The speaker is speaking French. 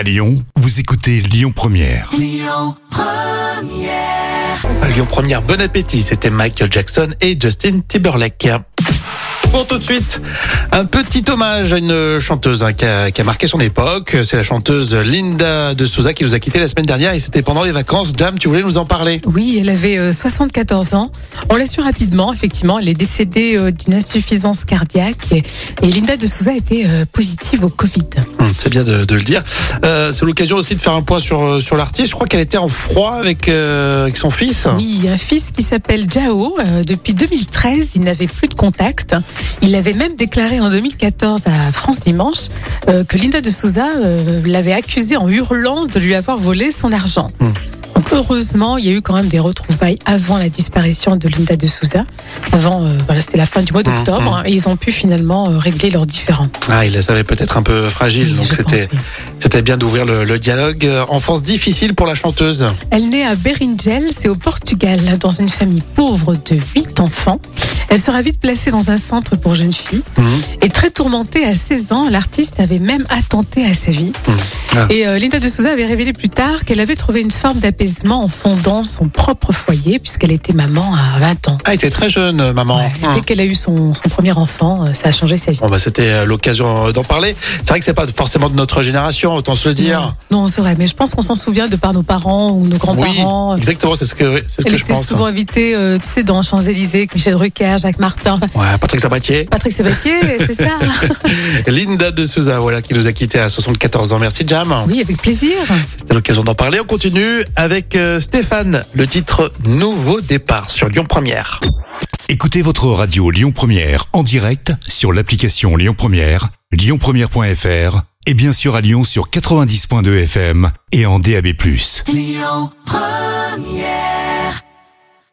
À Lyon, vous écoutez Lyon Première. À Lyon Première, bon appétit. C'était Michael Jackson et Justin Timberlake. Pour tout de suite, un petit hommage à une chanteuse hein, qui, a, qui a marqué son époque. C'est la chanteuse Linda de Souza qui nous a quitté la semaine dernière et c'était pendant les vacances. Jam, tu voulais nous en parler? Oui, elle avait euh, 74 ans. On l'a su rapidement, effectivement. Elle est décédée euh, d'une insuffisance cardiaque et, et Linda de Souza était euh, positive au Covid. C'est bien de, de le dire. Euh, C'est l'occasion aussi de faire un point sur, euh, sur l'artiste. Je crois qu'elle était en froid avec, euh, avec son fils. Oui, un fils qui s'appelle Jao. Euh, depuis 2013, il n'avait plus de contact. Il avait même déclaré en 2014 à France Dimanche que Linda de Souza l'avait accusé en hurlant de lui avoir volé son argent. Hmm. Heureusement, il y a eu quand même des retrouvailles avant la disparition de Linda de Souza. Avant, euh, voilà, c'était la fin du mois Hmm, d'octobre, hein, et ils ont pu finalement euh, régler leurs différends. Ah, il la savait peut-être un peu fragile, Oui, donc c'était oui. c'était bien d'ouvrir le, le dialogue. Euh, Enfance difficile pour la chanteuse. Elle naît à Beringel, c'est au Portugal, dans une famille pauvre de 8 enfants. Elle sera vite placée dans un centre pour jeunes filles. Mhm. Et très tourmentée à 16 ans, l'artiste avait même attenté à sa vie. Ah. Et euh, Linda de Souza avait révélé plus tard qu'elle avait trouvé une forme d'apaisement en fondant son propre foyer, puisqu'elle était maman à 20 ans. Ah, elle était très jeune, euh, maman. Ouais, Hum. Dès qu'elle a eu son, son premier enfant, euh, ça a changé sa vie. Bon, bah, c'était l'occasion d'en parler. C'est vrai que c'est pas forcément de notre génération, autant se le dire. Non, c'est vrai, mais je pense qu'on s'en souvient de par nos parents ou nos grands-parents. Oui, exactement, c'est ce que, ce Elle que je était pense. souvent invitée, euh, tu sais, dans Champs-Élysées, avec Michel Drucker, Jacques Martin. Enfin, Ouais, Patrick Sabatier. Patrick Sabatier, c'est ça Linda de Souza, voilà, qui nous a quittés à 74 ans. Merci, Jam. Oui, avec plaisir. C'était l'occasion d'en parler. On continue avec euh, Stéphane, le titre Nouveau départ sur Lyon Première. Écoutez votre radio Lyon Première en direct sur l'application Lyon Première, lyonpremière.fr et bien sûr à Lyon sur 90.2 FM et en DAB+.